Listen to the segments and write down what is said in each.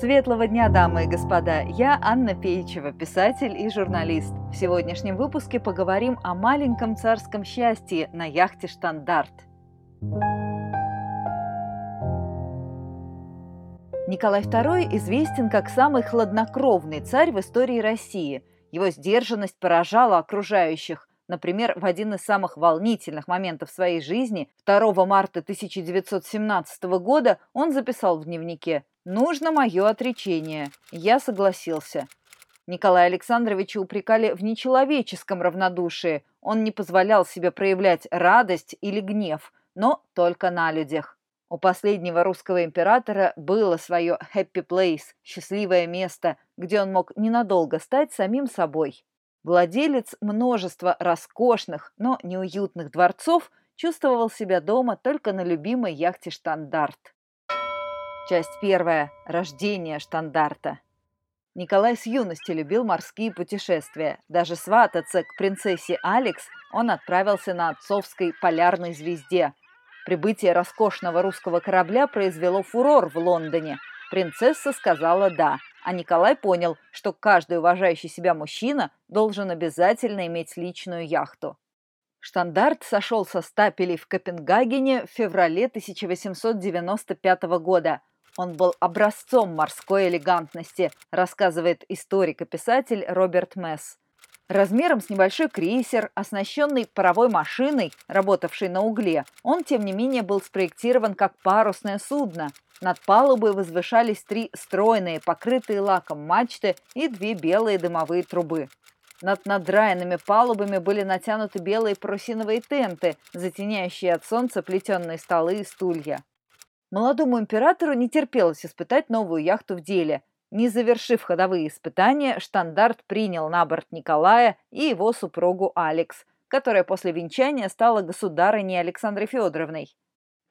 Светлого дня, дамы и господа! Я Анна Пейчева, писатель и журналист. В сегодняшнем выпуске поговорим о маленьком царском счастье на яхте «Штандарт». Николай II известен как самый хладнокровный царь в истории России. Его сдержанность поражала окружающих. Например, в один из самых волнительных моментов своей жизни, 2 марта 1917 года, он записал в дневнике Нужно мое отречение. Я согласился. Николая Александровича упрекали в нечеловеческом равнодушии. Он не позволял себе проявлять радость или гнев, но только на людях. У последнего русского императора было свое happy place, счастливое место, где он мог ненадолго стать самим собой. Владелец множества роскошных, но неуютных дворцов чувствовал себя дома только на любимой яхте «Штандарт». Часть первая. Рождение штандарта. Николай с юности любил морские путешествия. Даже свататься к принцессе Алекс он отправился на отцовской полярной звезде. Прибытие роскошного русского корабля произвело фурор в Лондоне. Принцесса сказала «да», а Николай понял, что каждый уважающий себя мужчина должен обязательно иметь личную яхту. Штандарт сошел со стапелей в Копенгагене в феврале 1895 года – он был образцом морской элегантности, рассказывает историк и писатель Роберт Месс. Размером с небольшой крейсер, оснащенный паровой машиной, работавшей на угле, он, тем не менее, был спроектирован как парусное судно. Над палубой возвышались три стройные, покрытые лаком мачты и две белые дымовые трубы. Над надраенными палубами были натянуты белые парусиновые тенты, затеняющие от солнца плетеные столы и стулья. Молодому императору не терпелось испытать новую яхту в деле. Не завершив ходовые испытания, штандарт принял на борт Николая и его супругу Алекс, которая после венчания стала государыней Александрой Федоровной.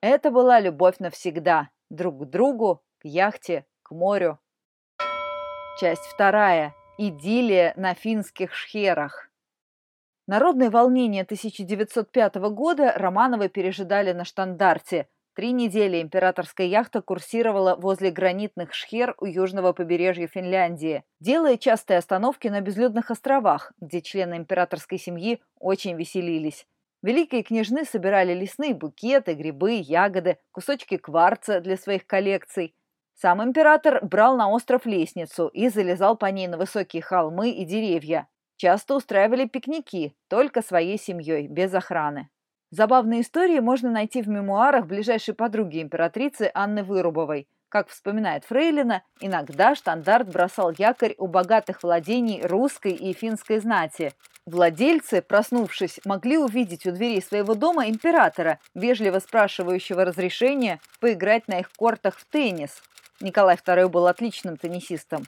Это была любовь навсегда, друг к другу, к яхте, к морю. Часть вторая. Идиллия на финских шхерах. Народное волнение 1905 года Романовы пережидали на штандарте – Три недели императорская яхта курсировала возле гранитных шхер у южного побережья Финляндии, делая частые остановки на безлюдных островах, где члены императорской семьи очень веселились. Великие княжны собирали лесные букеты, грибы, ягоды, кусочки кварца для своих коллекций. Сам император брал на остров лестницу и залезал по ней на высокие холмы и деревья. Часто устраивали пикники, только своей семьей, без охраны. Забавные истории можно найти в мемуарах ближайшей подруги императрицы Анны Вырубовой. Как вспоминает Фрейлина, иногда штандарт бросал якорь у богатых владений русской и финской знати. Владельцы, проснувшись, могли увидеть у дверей своего дома императора, вежливо спрашивающего разрешения поиграть на их кортах в теннис. Николай II был отличным теннисистом.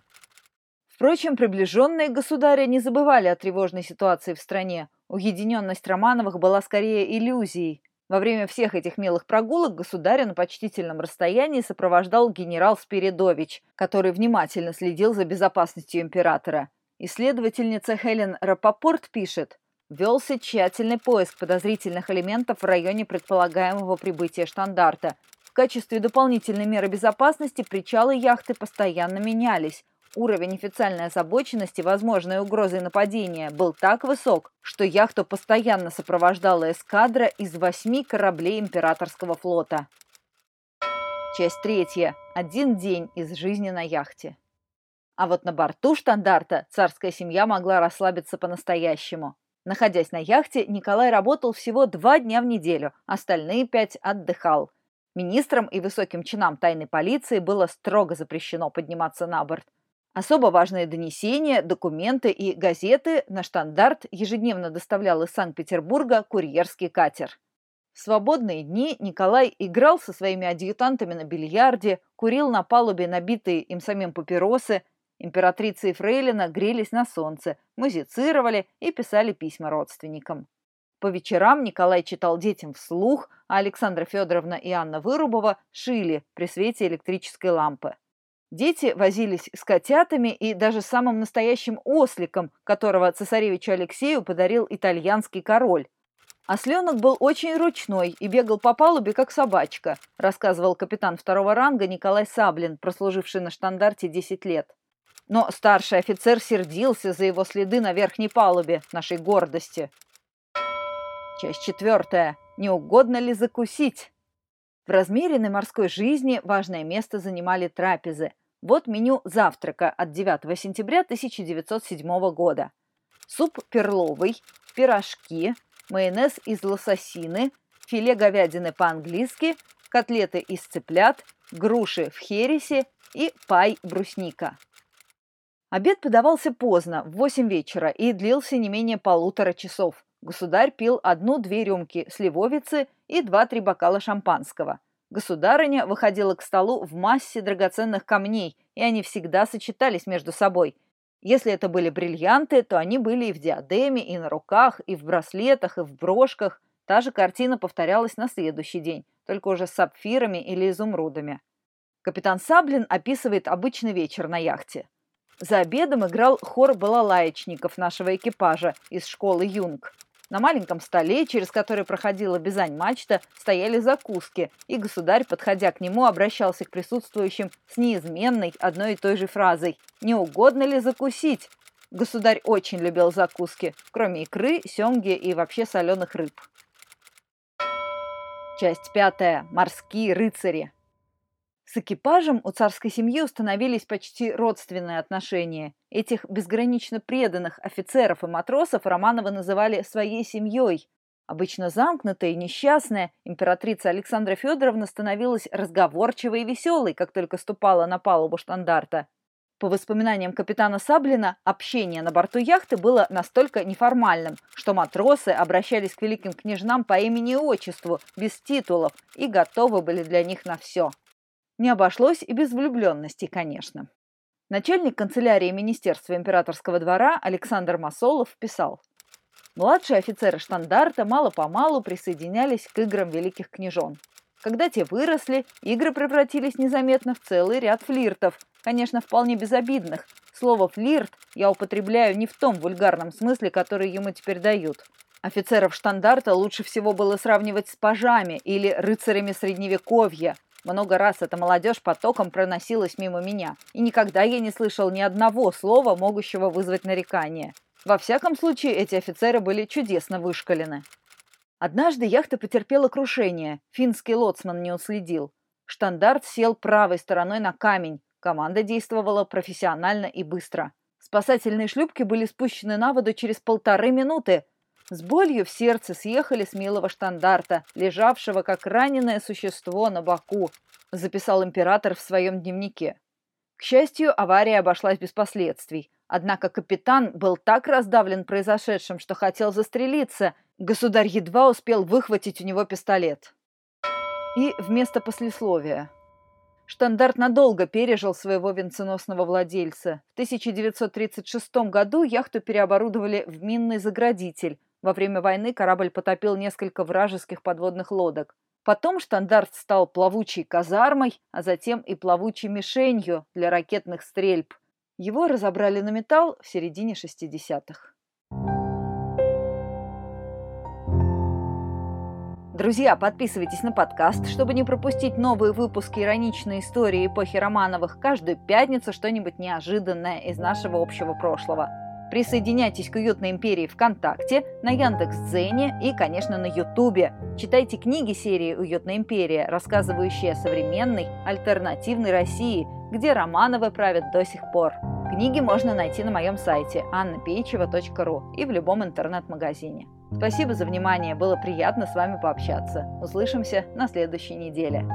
Впрочем, приближенные государя не забывали о тревожной ситуации в стране. Уединенность Романовых была скорее иллюзией. Во время всех этих милых прогулок государя на почтительном расстоянии сопровождал генерал Спиридович, который внимательно следил за безопасностью императора. Исследовательница Хелен Рапопорт пишет, велся тщательный поиск подозрительных элементов в районе предполагаемого прибытия штандарта. В качестве дополнительной меры безопасности причалы яхты постоянно менялись, Уровень официальной озабоченности возможной угрозой нападения был так высок, что яхту постоянно сопровождала эскадра из восьми кораблей императорского флота. Часть третья. Один день из жизни на яхте. А вот на борту штандарта царская семья могла расслабиться по-настоящему. Находясь на яхте, Николай работал всего два дня в неделю, остальные пять отдыхал. Министрам и высоким чинам тайной полиции было строго запрещено подниматься на борт. Особо важные донесения, документы и газеты на штандарт ежедневно доставлял из Санкт-Петербурга курьерский катер. В свободные дни Николай играл со своими адъютантами на бильярде, курил на палубе набитые им самим папиросы, императрица и фрейлина грелись на солнце, музицировали и писали письма родственникам. По вечерам Николай читал детям вслух, а Александра Федоровна и Анна Вырубова шили при свете электрической лампы. Дети возились с котятами и даже самым настоящим осликом, которого цесаревичу Алексею подарил итальянский король. Осленок был очень ручной и бегал по палубе, как собачка, рассказывал капитан второго ранга Николай Саблин, прослуживший на штандарте 10 лет. Но старший офицер сердился за его следы на верхней палубе, нашей гордости. Часть четвертая. Не угодно ли закусить? В размеренной морской жизни важное место занимали трапезы. Вот меню завтрака от 9 сентября 1907 года. Суп перловый, пирожки, майонез из лососины, филе говядины по-английски, котлеты из цыплят, груши в хересе и пай брусника. Обед подавался поздно, в 8 вечера, и длился не менее полутора часов. Государь пил одну-две рюмки сливовицы и два-три бокала шампанского. Государыня выходила к столу в массе драгоценных камней, и они всегда сочетались между собой. Если это были бриллианты, то они были и в диадеме, и на руках, и в браслетах, и в брошках. Та же картина повторялась на следующий день, только уже с сапфирами или изумрудами. Капитан Саблин описывает обычный вечер на яхте. За обедом играл хор балалаечников нашего экипажа из школы Юнг. На маленьком столе, через который проходила бизань-мачта, стояли закуски, и государь, подходя к нему, обращался к присутствующим с неизменной одной и той же фразой «Не угодно ли закусить?». Государь очень любил закуски, кроме икры, семги и вообще соленых рыб. Часть пятая. Морские рыцари. С экипажем у царской семьи установились почти родственные отношения. Этих безгранично преданных офицеров и матросов Романовы называли своей семьей. Обычно замкнутая и несчастная, императрица Александра Федоровна становилась разговорчивой и веселой, как только ступала на палубу штандарта. По воспоминаниям капитана Саблина, общение на борту яхты было настолько неформальным, что матросы обращались к великим княжнам по имени и отчеству, без титулов, и готовы были для них на все. Не обошлось и без влюбленности, конечно. Начальник канцелярии Министерства императорского двора Александр Масолов писал Младшие офицеры штандарта мало-помалу присоединялись к играм великих княжон. Когда те выросли, игры превратились незаметно в целый ряд флиртов, конечно, вполне безобидных. Слово «флирт» я употребляю не в том вульгарном смысле, который ему теперь дают. Офицеров штандарта лучше всего было сравнивать с пажами или рыцарями Средневековья – много раз эта молодежь потоком проносилась мимо меня, и никогда я не слышал ни одного слова, могущего вызвать нарекание. Во всяком случае, эти офицеры были чудесно вышкалены. Однажды яхта потерпела крушение, финский лоцман не уследил. Штандарт сел правой стороной на камень, команда действовала профессионально и быстро. Спасательные шлюпки были спущены на воду через полторы минуты, с болью в сердце съехали с милого штандарта, лежавшего как раненое существо на боку, записал император в своем дневнике. К счастью, авария обошлась без последствий. Однако капитан был так раздавлен произошедшим, что хотел застрелиться. Государь едва успел выхватить у него пистолет. И вместо послесловия. Штандарт надолго пережил своего венценосного владельца. В 1936 году яхту переоборудовали в минный заградитель, во время войны корабль потопил несколько вражеских подводных лодок. Потом штандарт стал плавучей казармой, а затем и плавучей мишенью для ракетных стрельб. Его разобрали на металл в середине 60-х. Друзья, подписывайтесь на подкаст, чтобы не пропустить новые выпуски ироничной истории эпохи Романовых каждую пятницу что-нибудь неожиданное из нашего общего прошлого. Присоединяйтесь к Уютной империи ВКонтакте, на Яндекс.Дзене и, конечно, на Ютубе. Читайте книги серии «Уютная империя», рассказывающие о современной, альтернативной России, где Романовы правят до сих пор. Книги можно найти на моем сайте annapeichева.ру и в любом интернет-магазине. Спасибо за внимание, было приятно с вами пообщаться. Услышимся на следующей неделе.